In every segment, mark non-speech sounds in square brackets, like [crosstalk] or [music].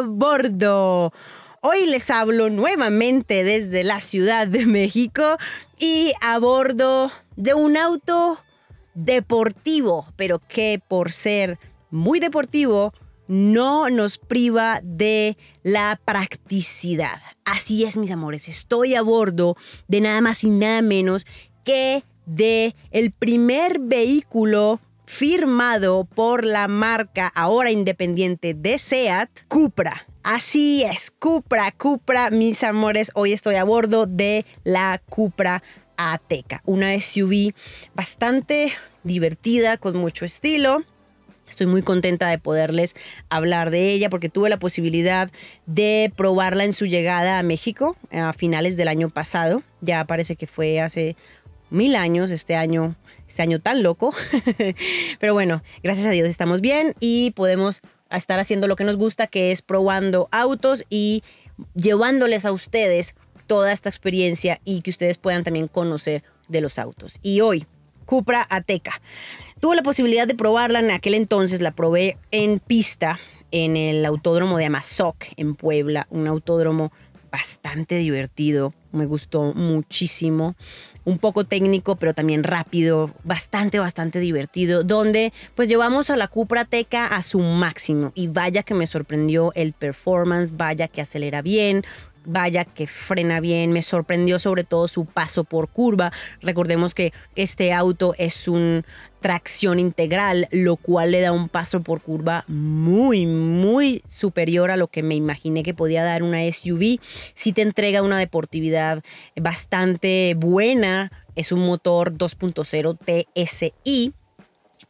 a bordo. Hoy les hablo nuevamente desde la Ciudad de México y a bordo de un auto deportivo, pero que por ser muy deportivo no nos priva de la practicidad. Así es, mis amores, estoy a bordo de nada más y nada menos que de el primer vehículo firmado por la marca ahora independiente de SEAT, Cupra. Así es, Cupra, Cupra, mis amores, hoy estoy a bordo de la Cupra Ateca, una SUV bastante divertida, con mucho estilo, Estoy muy contenta de poderles hablar de ella porque tuve la posibilidad de probarla en su llegada a México a finales del año pasado. Ya parece que fue hace mil años, este año, este año tan loco. [laughs] Pero bueno, gracias a Dios estamos bien y podemos estar haciendo lo que nos gusta, que es probando autos y llevándoles a ustedes toda esta experiencia y que ustedes puedan también conocer de los autos. Y hoy, Cupra Ateca. Tuve la posibilidad de probarla en aquel entonces, la probé en pista en el autódromo de Amazoc en Puebla, un autódromo bastante divertido, me gustó muchísimo, un poco técnico pero también rápido, bastante, bastante divertido, donde pues llevamos a la Cupra Teca a su máximo. Y vaya que me sorprendió el performance, vaya que acelera bien, vaya que frena bien, me sorprendió sobre todo su paso por curva. Recordemos que este auto es un tracción integral, lo cual le da un paso por curva muy, muy superior a lo que me imaginé que podía dar una SUV. Si te entrega una deportividad bastante buena, es un motor 2.0 TSI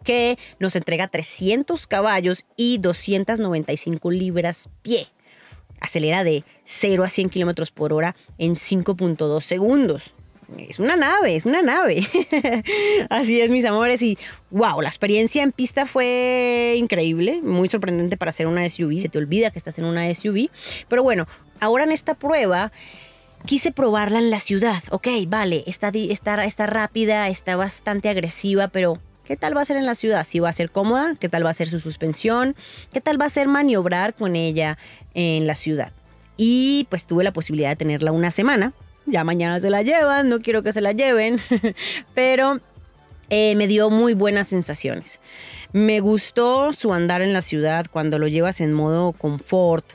que nos entrega 300 caballos y 295 libras pie acelera de 0 a 100 kilómetros por hora en 5.2 segundos. Es una nave, es una nave. [laughs] Así es, mis amores. Y wow, la experiencia en pista fue increíble, muy sorprendente para hacer una SUV. Se te olvida que estás en una SUV. Pero bueno, ahora en esta prueba quise probarla en la ciudad. Ok, vale, está, está, está rápida, está bastante agresiva, pero ¿Qué tal va a ser en la ciudad? Si va a ser cómoda, ¿qué tal va a ser su suspensión? ¿Qué tal va a ser maniobrar con ella en la ciudad? Y pues tuve la posibilidad de tenerla una semana. Ya mañana se la llevan, no quiero que se la lleven, [laughs] pero eh, me dio muy buenas sensaciones. Me gustó su andar en la ciudad cuando lo llevas en modo confort.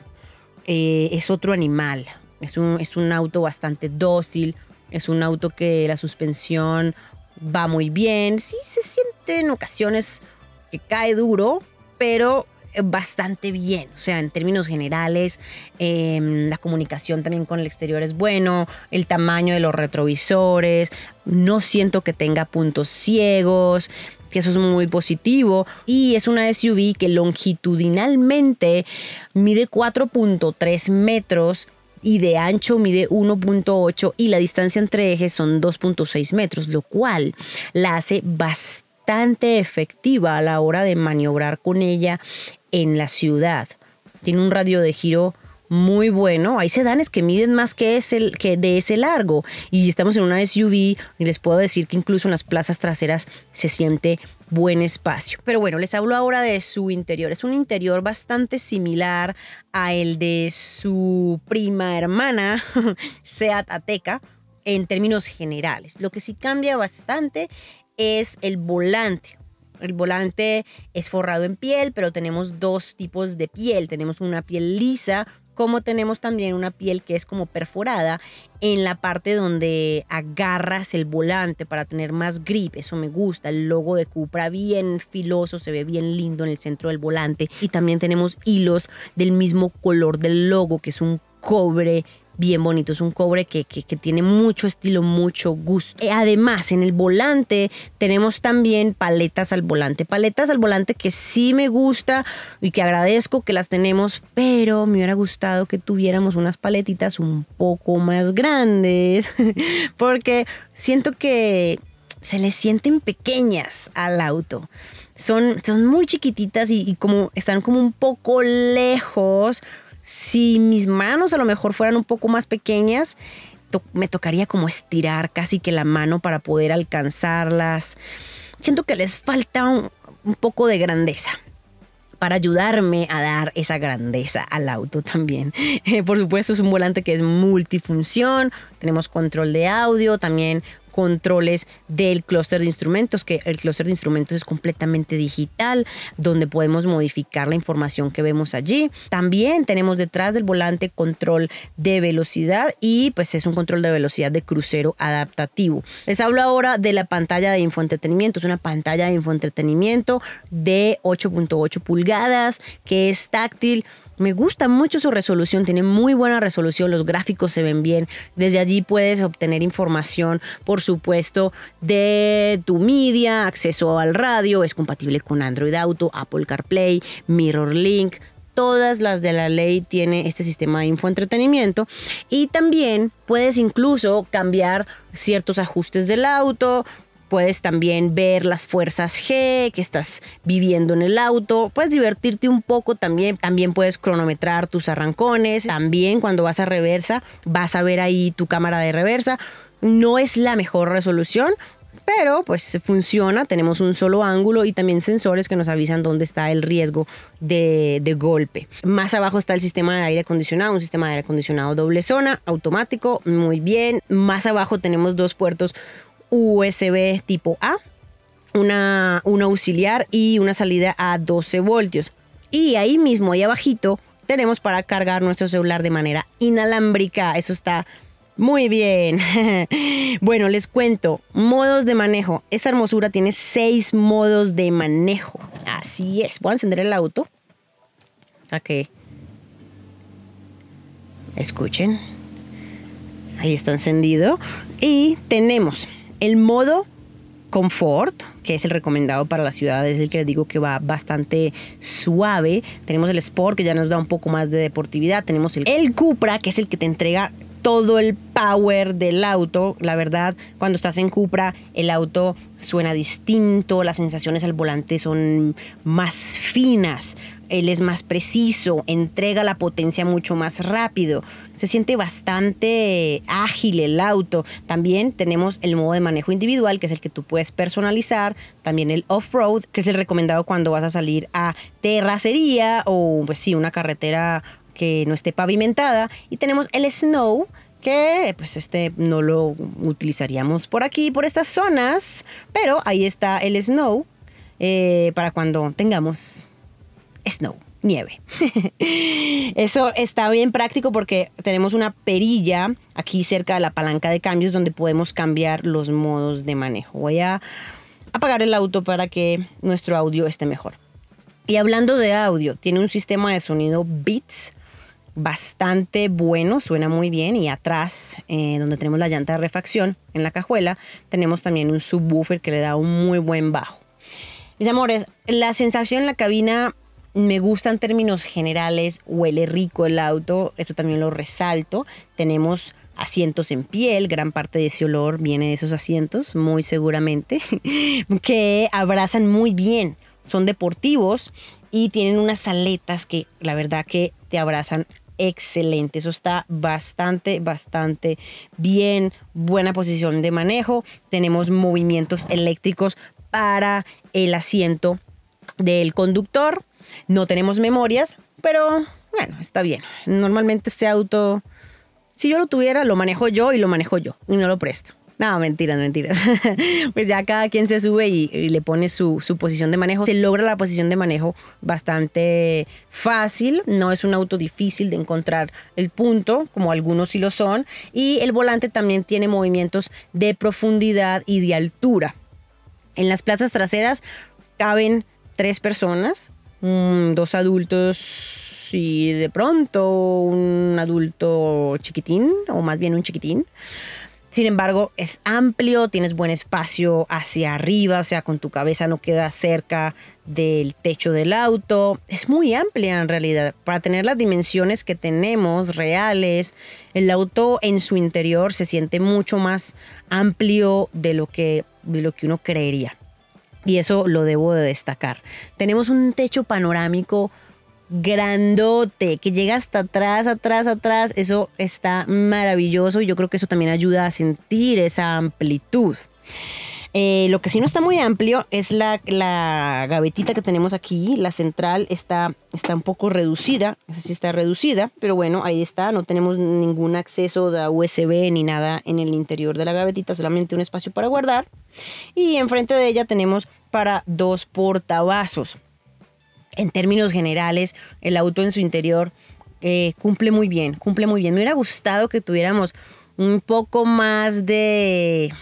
Eh, es otro animal. Es un, es un auto bastante dócil. Es un auto que la suspensión va muy bien. Sí se siente en ocasiones que cae duro, pero bastante bien. O sea, en términos generales, em, la comunicación también con el exterior es bueno, el tamaño de los retrovisores, no siento que tenga puntos ciegos, que eso es muy positivo. Y es una SUV que longitudinalmente mide 4.3 metros y de ancho mide 1.8 y la distancia entre ejes son 2.6 metros, lo cual la hace bastante efectiva a la hora de maniobrar con ella en la ciudad. Tiene un radio de giro muy bueno. Hay sedanes que miden más que, que de ese largo. Y estamos en una SUV y les puedo decir que incluso en las plazas traseras se siente buen espacio. Pero bueno, les hablo ahora de su interior. Es un interior bastante similar a el de su prima hermana, [laughs] Seat Ateca, en términos generales. Lo que sí cambia bastante es el volante. El volante es forrado en piel, pero tenemos dos tipos de piel. Tenemos una piel lisa como tenemos también una piel que es como perforada en la parte donde agarras el volante para tener más grip. Eso me gusta. El logo de Cupra bien filoso, se ve bien lindo en el centro del volante. Y también tenemos hilos del mismo color del logo, que es un cobre bien bonito. Es un cobre que, tiene mucho estilo, mucho gusto. Eh, además, en el volante tenemos también paletas al volante. Paletas al volante que sí me gusta y que agradezco que las tenemos, pero me hubiera gustado que tuviéramos unas paletitas un poco más grandes, [laughs] porque siento que se le sienten pequeñas al auto. Son, son muy chiquititas y, y como están como un poco lejos si mis manos a lo mejor fueran un poco más pequeñas, me tocaría como estirar casi que la mano para poder alcanzarlas. Siento que les falta un, poco de grandeza para ayudarme a dar esa grandeza al auto también. [laughs] Eh, por supuesto es un volante que es multifunción, tenemos control de audio, también controles del clúster de instrumentos, que el clúster de instrumentos es completamente digital, donde podemos modificar la información que vemos allí. También tenemos detrás del volante control de velocidad y pues es un control de velocidad de crucero adaptativo. Les hablo ahora de la pantalla de infoentretenimiento. Es una pantalla de infoentretenimiento de 8.8 pulgadas que es táctil me gusta mucho su resolución, tiene muy buena resolución, los gráficos se ven bien. Desde allí puedes obtener información, por supuesto, de tu media, acceso al radio, es compatible con Android Auto, Apple CarPlay, MirrorLink, todas las de la ley tiene este sistema de infoentretenimiento y también puedes incluso cambiar ciertos ajustes del auto, Puedes también ver las fuerzas G que estás viviendo en el auto. Puedes divertirte un poco también. También puedes cronometrar tus arrancones. También cuando vas a reversa vas a ver ahí tu cámara de reversa. No es la mejor resolución, pero pues funciona, tenemos un solo ángulo y también sensores que nos avisan dónde está el riesgo de, de, golpe. Más abajo está el sistema de aire acondicionado, un sistema de aire acondicionado doble zona, automático, muy bien. Más abajo tenemos dos puertos USB tipo A, una, auxiliar y una salida a 12 voltios. Y ahí mismo, ahí abajito, tenemos para cargar nuestro celular de manera inalámbrica. Eso está muy bien. [laughs] bueno, les cuento. Modos de manejo. Esta hermosura tiene seis modos de manejo. Así es. Voy a encender el auto. Ok. Escuchen. Ahí está encendido. Y tenemos el modo confort, que es el recomendado para la ciudad, es el que les digo que va bastante suave. Tenemos el Sport, que ya nos da un poco más de deportividad. Tenemos el, el Cupra, que es el que te entrega todo el power del auto. La verdad, cuando estás en Cupra, el auto suena distinto, las sensaciones al volante son más finas él es más preciso, entrega la potencia mucho más rápido. Se siente bastante ágil el auto. También tenemos el modo de manejo individual, que es el que tú puedes personalizar. También el off-road, que es el recomendado cuando vas a salir a terracería o, pues sí, una carretera que no esté pavimentada. Y tenemos el snow, que pues este no lo utilizaríamos por aquí, por estas zonas, pero ahí está el snow eh, para cuando tengamos snow, nieve. [laughs] Eso está bien práctico porque tenemos una perilla aquí cerca de la palanca de cambios donde podemos cambiar los modos de manejo. Voy a apagar el auto para que nuestro audio esté mejor. Y hablando de audio, tiene un sistema de sonido Beats bastante bueno, suena muy bien. Y atrás, eh, donde tenemos la llanta de refacción en la cajuela, tenemos también un subwoofer que le da un muy buen bajo. Mis amores, la sensación en la cabina me gusta en términos generales, huele rico el auto, esto también lo resalto. Tenemos asientos en piel, gran parte de ese olor viene de esos asientos, muy seguramente, [laughs] que abrazan muy bien, son deportivos y tienen unas aletas que la verdad que te abrazan excelente. Eso está bastante, bastante bien. Buena posición de manejo. Tenemos movimientos eléctricos para el asiento del conductor. No tenemos memorias, pero bueno, está bien. Normalmente este auto, si yo lo tuviera, lo manejo yo y lo manejo yo y no lo presto. No, mentiras, mentiras. [laughs] pues ya cada quien se sube y, le pone su, su, posición de manejo. Se logra la posición de manejo bastante fácil. No es un auto difícil de encontrar el punto, como algunos sí lo son. Y el volante también tiene movimientos de profundidad y de altura. En las plazas traseras caben tres personas, dos adultos y de pronto un adulto chiquitín, o más bien un chiquitín. Sin embargo, es amplio, tienes buen espacio hacia arriba, o sea, con tu cabeza no queda cerca del techo del auto. Es muy amplia en realidad. Para tener las dimensiones que tenemos reales, el auto en su interior se siente mucho más amplio de lo que, de lo que uno creería y eso lo debo de destacar. Tenemos un techo panorámico grandote que llega hasta atrás, atrás, atrás. Eso está maravilloso y yo creo que eso también ayuda a sentir esa amplitud. Eh, lo que sí no está muy amplio es la, gavetita que tenemos aquí. La central está, está un poco reducida. Esa sí está reducida. Pero bueno, ahí está. No tenemos ningún acceso de USB ni nada en el interior de la gavetita. Solamente un espacio para guardar. Y enfrente de ella tenemos para dos portavasos. En términos generales, el auto en su interior eh, cumple muy bien, cumple muy bien. Me hubiera gustado que tuviéramos un poco más de,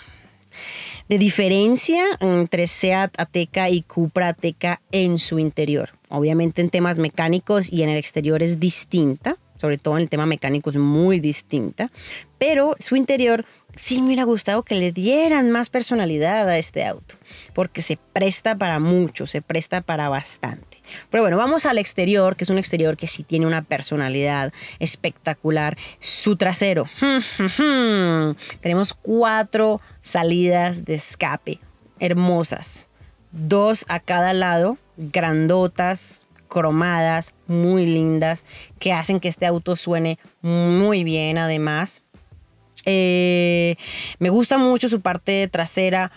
de diferencia entre Seat Ateca y Cupra Ateca en su interior. Obviamente en temas mecánicos y en el exterior es distinta, sobre todo en el tema mecánico es muy distinta, pero su interior sí me hubiera gustado que le dieran más personalidad a este auto, porque se presta para mucho, se presta para bastante. Pero bueno, vamos al exterior, que es un exterior que sí tiene una personalidad espectacular. Su trasero. [laughs] Tenemos cuatro salidas de escape hermosas. Dos a cada lado, grandotas, cromadas, muy lindas, que hacen que este auto suene muy bien además. Eh, me gusta mucho su parte trasera,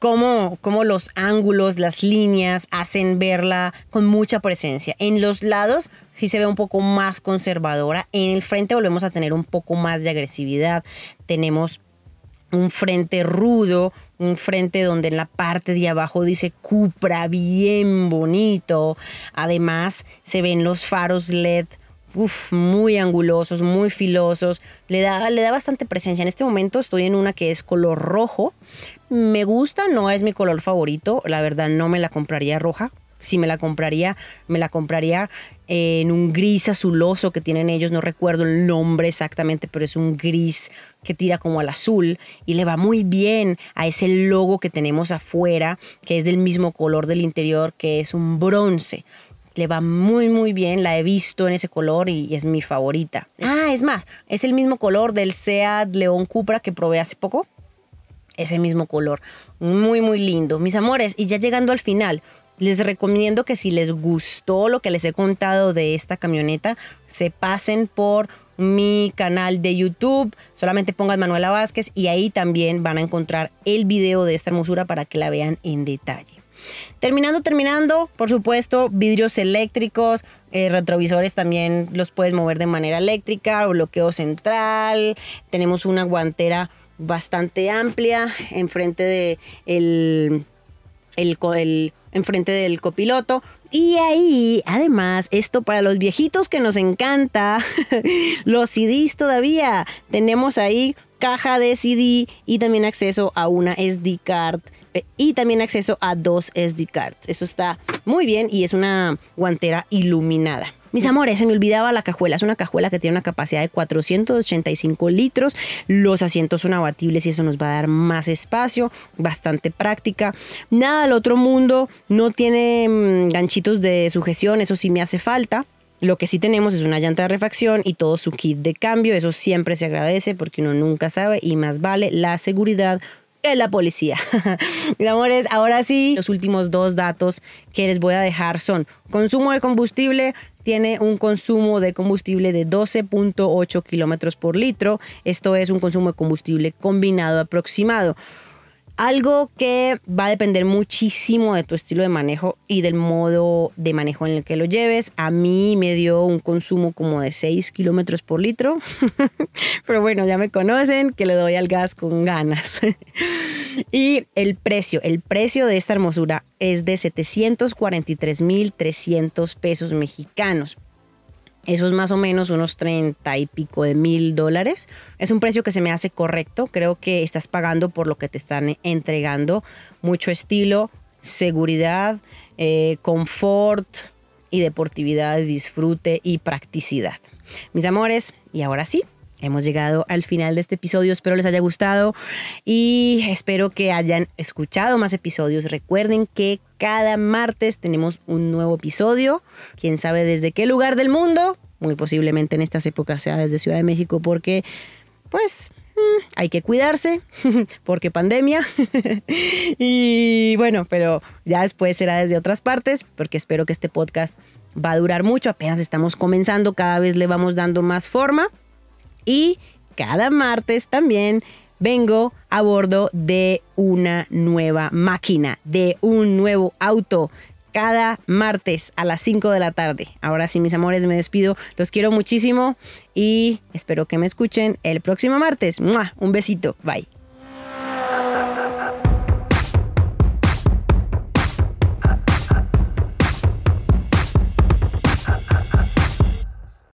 cómo, cómo, los ángulos, las líneas hacen verla con mucha presencia. En los lados sí se ve un poco más conservadora. En el frente volvemos a tener un poco más de agresividad. Tenemos un frente rudo, un frente donde en la parte de abajo dice Cupra, bien bonito. Además se ven los faros LED muy angulosos, muy filosos. Le da, le da bastante presencia. En este momento estoy en una que es color rojo. Me gusta, no es mi color favorito. La verdad no me la compraría roja. Si me la compraría, me la compraría en un gris azuloso que tienen ellos. No recuerdo el nombre exactamente, pero es un gris que tira como al azul y le va muy bien a ese logo que tenemos afuera, que es del mismo color del interior, que es un bronce le va muy muy bien, la he visto en ese color y, es mi favorita. Ah, es más, es el mismo color del Seat León Cupra que probé hace poco. Ese mismo color, muy muy lindo. Mis amores, y ya llegando al final, les recomiendo que si les gustó lo que les he contado de esta camioneta, se pasen por mi canal de YouTube, solamente pongan Manuela Vázquez y ahí también van a encontrar el video de esta hermosura para que la vean en detalle. Terminando, terminando, por supuesto, vidrios eléctricos, eh, retrovisores también los puedes mover de manera eléctrica, bloqueo central, tenemos una guantera bastante amplia enfrente de el, el, enfrente del copiloto. Y ahí, además, esto para los viejitos que nos encanta, [laughs] los CDs todavía, tenemos ahí caja de CD y también acceso a una SD card y también acceso a dos SD cards. Eso está muy bien y es una guantera iluminada. Mis amores, se me olvidaba la cajuela. Es una cajuela que tiene una capacidad de 485 litros. Los asientos son abatibles y eso nos va a dar más espacio. Bastante práctica. Nada del otro mundo. No tiene mm, ganchitos de sujeción. Eso sí me hace falta. Lo que sí tenemos es una llanta de refacción y todo su kit de cambio. Eso siempre se agradece porque uno nunca sabe y más vale la seguridad es la policía. [laughs] Amores, ahora sí, los últimos dos datos que les voy a dejar son consumo de combustible. Tiene un consumo de combustible de 12.8 kilómetros por litro. Esto es un consumo de combustible combinado aproximado. Algo que va a depender muchísimo de tu estilo de manejo y del modo de manejo en el que lo lleves. A mí me dio un consumo como de 6 kilómetros por litro. [laughs] Pero bueno, ya me conocen que le doy al gas con ganas. [laughs] y el precio, el precio de esta hermosura es de 743.300 pesos mexicanos. Eso es más o menos unos 30 y pico de mil dólares. Es un precio que se me hace correcto. Creo que estás pagando por lo que te están entregando. Mucho estilo, seguridad, eh, confort y deportividad, disfrute y practicidad. Mis amores, y ahora sí, Hemos llegado al final de este episodio, espero les haya gustado y espero que hayan escuchado más episodios. Recuerden que cada martes tenemos un nuevo episodio, quién sabe desde qué lugar del mundo, muy posiblemente en estas épocas sea desde Ciudad de México porque pues mm, hay que cuidarse [laughs] porque pandemia [laughs] y bueno, pero ya después será desde otras partes porque espero que este podcast va a durar mucho, apenas estamos comenzando, cada vez le vamos dando más forma. Y cada martes también vengo a bordo de una nueva máquina, de un nuevo auto cada martes a las 5 de la tarde. Ahora sí, mis amores, me despido. Los quiero muchísimo y espero que me escuchen el próximo martes. Un besito. Bye.